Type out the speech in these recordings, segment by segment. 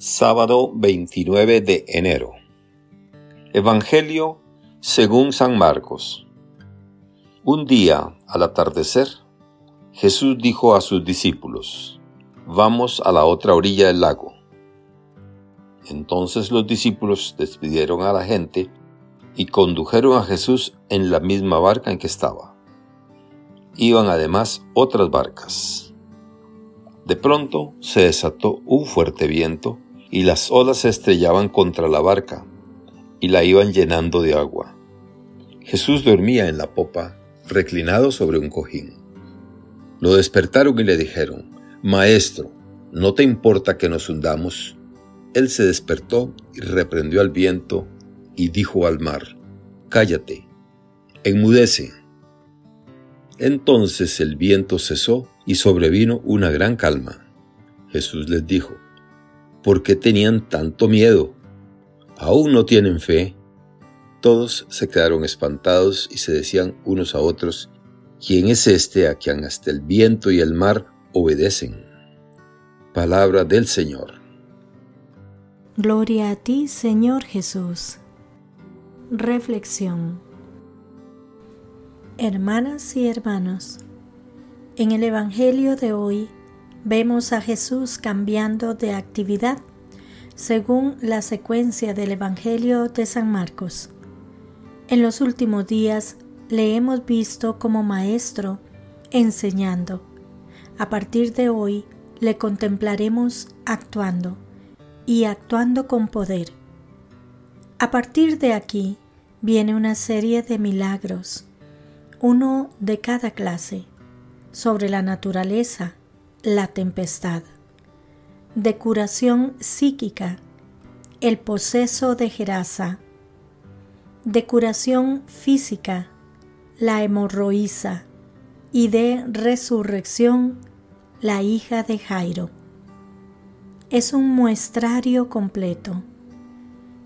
Sábado 29 de enero. Evangelio según San Marcos. Un día, al atardecer, Jesús dijo a sus discípulos, Vamos a la otra orilla del lago. Entonces los discípulos despidieron a la gente y condujeron a Jesús en la misma barca en que estaba. Iban además otras barcas. De pronto se desató un fuerte viento y las olas se estrellaban contra la barca y la iban llenando de agua. Jesús dormía en la popa, reclinado sobre un cojín. Lo despertaron y le dijeron, Maestro, ¿no te importa que nos hundamos? Él se despertó y reprendió al viento y dijo al mar, Cállate, enmudece. Entonces el viento cesó y sobrevino una gran calma. Jesús les dijo, ¿por qué tenían tanto miedo? ¿Aún no tienen fe? Todos se quedaron espantados y se decían unos a otros, ¿quién es este a quien hasta el viento y el mar obedecen? Palabra del Señor. Gloria a ti, Señor Jesús. Reflexión. Hermanas y hermanos, en el Evangelio de hoy vemos a Jesús cambiando de actividad según la secuencia del Evangelio de San Marcos. En los últimos días le hemos visto como maestro enseñando. A partir de hoy le contemplaremos actuando y actuando con poder. A partir de aquí viene una serie de milagros, uno de cada clase, sobre la naturaleza, la tempestad. De curación psíquica, el poseso de Gerasa. De curación física, la hemorroísa. Y de resurrección, la hija de Jairo. Es un muestrario completo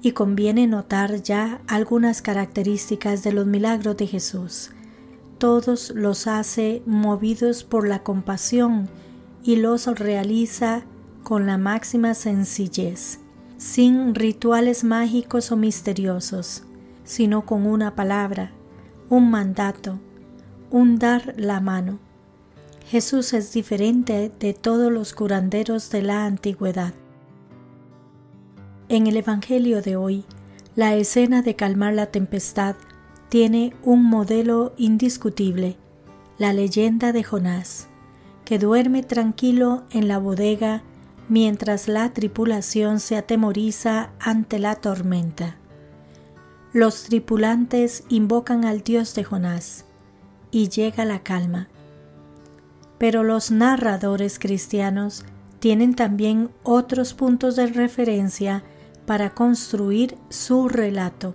y conviene notar ya algunas características de los milagros de Jesús todos los hace movidos por la compasión y los realiza con la máxima sencillez, sin rituales mágicos o misteriosos, sino con una palabra, un mandato, un dar la mano. Jesús es diferente de todos los curanderos de la antigüedad. En el Evangelio de hoy, la escena de calmar la tempestad tiene un modelo indiscutible, la leyenda de Jonás, que duerme tranquilo en la bodega mientras la tripulación se atemoriza ante la tormenta. Los tripulantes invocan al Dios de Jonás y llega la calma. Pero los narradores cristianos tienen también otros puntos de referencia para construir su relato.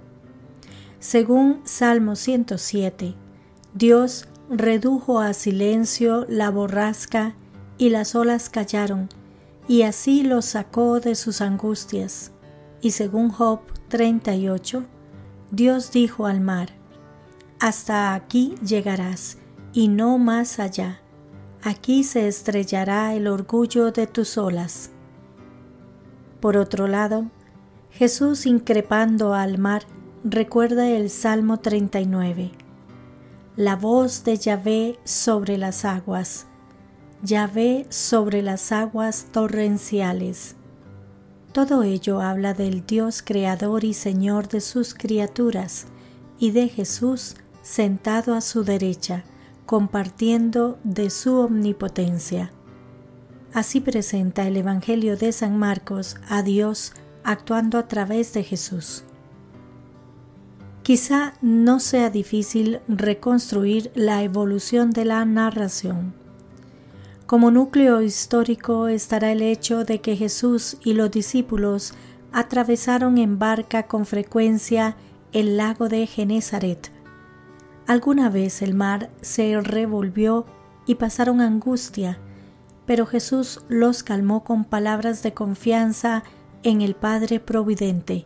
Según Salmo 107, Dios redujo a silencio la borrasca y las olas callaron, y así los sacó de sus angustias. Y según Job 38, Dios dijo al mar, Hasta aquí llegarás, y no más allá. Aquí se estrellará el orgullo de tus olas. Por otro lado, Jesús increpando al mar, recuerda el Salmo 39. La voz de Yahvé sobre las aguas, Yahvé sobre las aguas torrenciales. Todo ello habla del Dios creador y Señor de sus criaturas y de Jesús sentado a su derecha, compartiendo de su omnipotencia. Así presenta el Evangelio de San Marcos a Dios actuando a través de Jesús. Quizá no sea difícil reconstruir la evolución de la narración. Como núcleo histórico estará el hecho de que Jesús y los discípulos atravesaron en barca con frecuencia el lago de Genezaret. Alguna vez el mar se revolvió y pasaron angustia, pero Jesús los calmó con palabras de confianza en el Padre Providente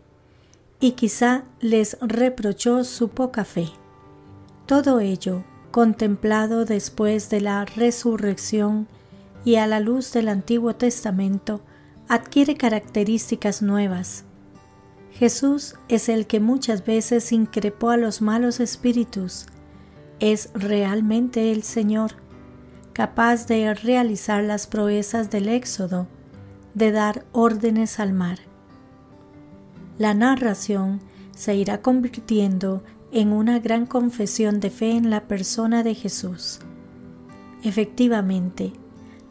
y quizá les reprochó su poca fe. Todo ello, contemplado después de la resurrección y a la luz del Antiguo Testamento, adquiere características nuevas. Jesús es el que muchas veces increpó a los malos espíritus. Es realmente el Señor, capaz de realizar las proezas del Éxodo, de dar órdenes al mar. La narración se irá convirtiendo en una gran confesión de fe en la persona de Jesús. Efectivamente,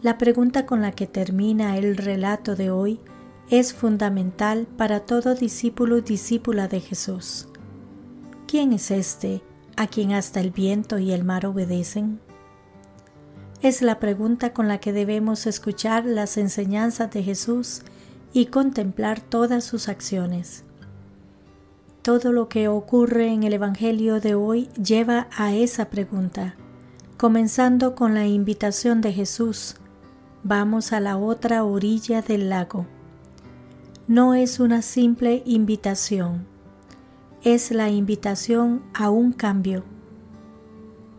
la pregunta con la que termina el relato de hoy es fundamental para todo discípulo y discípula de Jesús. ¿Quién es este a quien hasta el viento y el mar obedecen? Es la pregunta con la que debemos escuchar las enseñanzas de Jesús y contemplar todas sus acciones. Todo lo que ocurre en el Evangelio de hoy lleva a esa pregunta, comenzando con la invitación de Jesús. Vamos a la otra orilla del lago. No es una simple invitación, es la invitación a un cambio.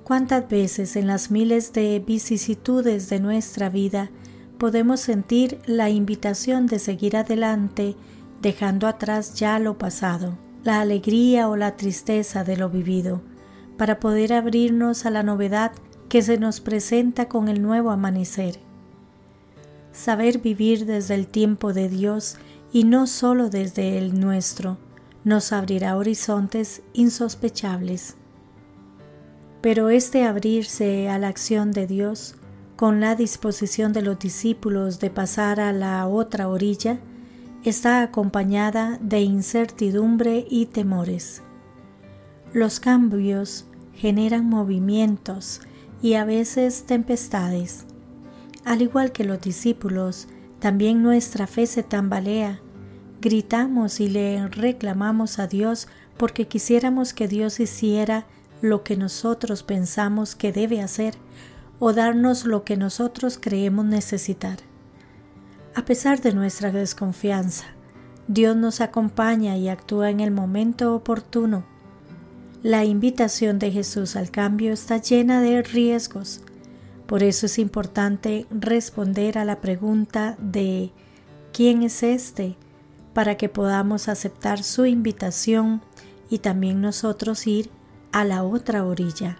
¿Cuántas veces en las miles de vicisitudes de nuestra vida podemos sentir la invitación de seguir adelante dejando atrás ya lo pasado? la alegría o la tristeza de lo vivido, para poder abrirnos a la novedad que se nos presenta con el nuevo amanecer. Saber vivir desde el tiempo de Dios y no solo desde el nuestro, nos abrirá horizontes insospechables. Pero este abrirse a la acción de Dios, con la disposición de los discípulos de pasar a la otra orilla, está acompañada de incertidumbre y temores. Los cambios generan movimientos y a veces tempestades. Al igual que los discípulos, también nuestra fe se tambalea. Gritamos y le reclamamos a Dios porque quisiéramos que Dios hiciera lo que nosotros pensamos que debe hacer o darnos lo que nosotros creemos necesitar. A pesar de nuestra desconfianza, Dios nos acompaña y actúa en el momento oportuno. La invitación de Jesús al cambio está llena de riesgos. Por eso es importante responder a la pregunta de ¿quién es este? para que podamos aceptar su invitación y también nosotros ir a la otra orilla.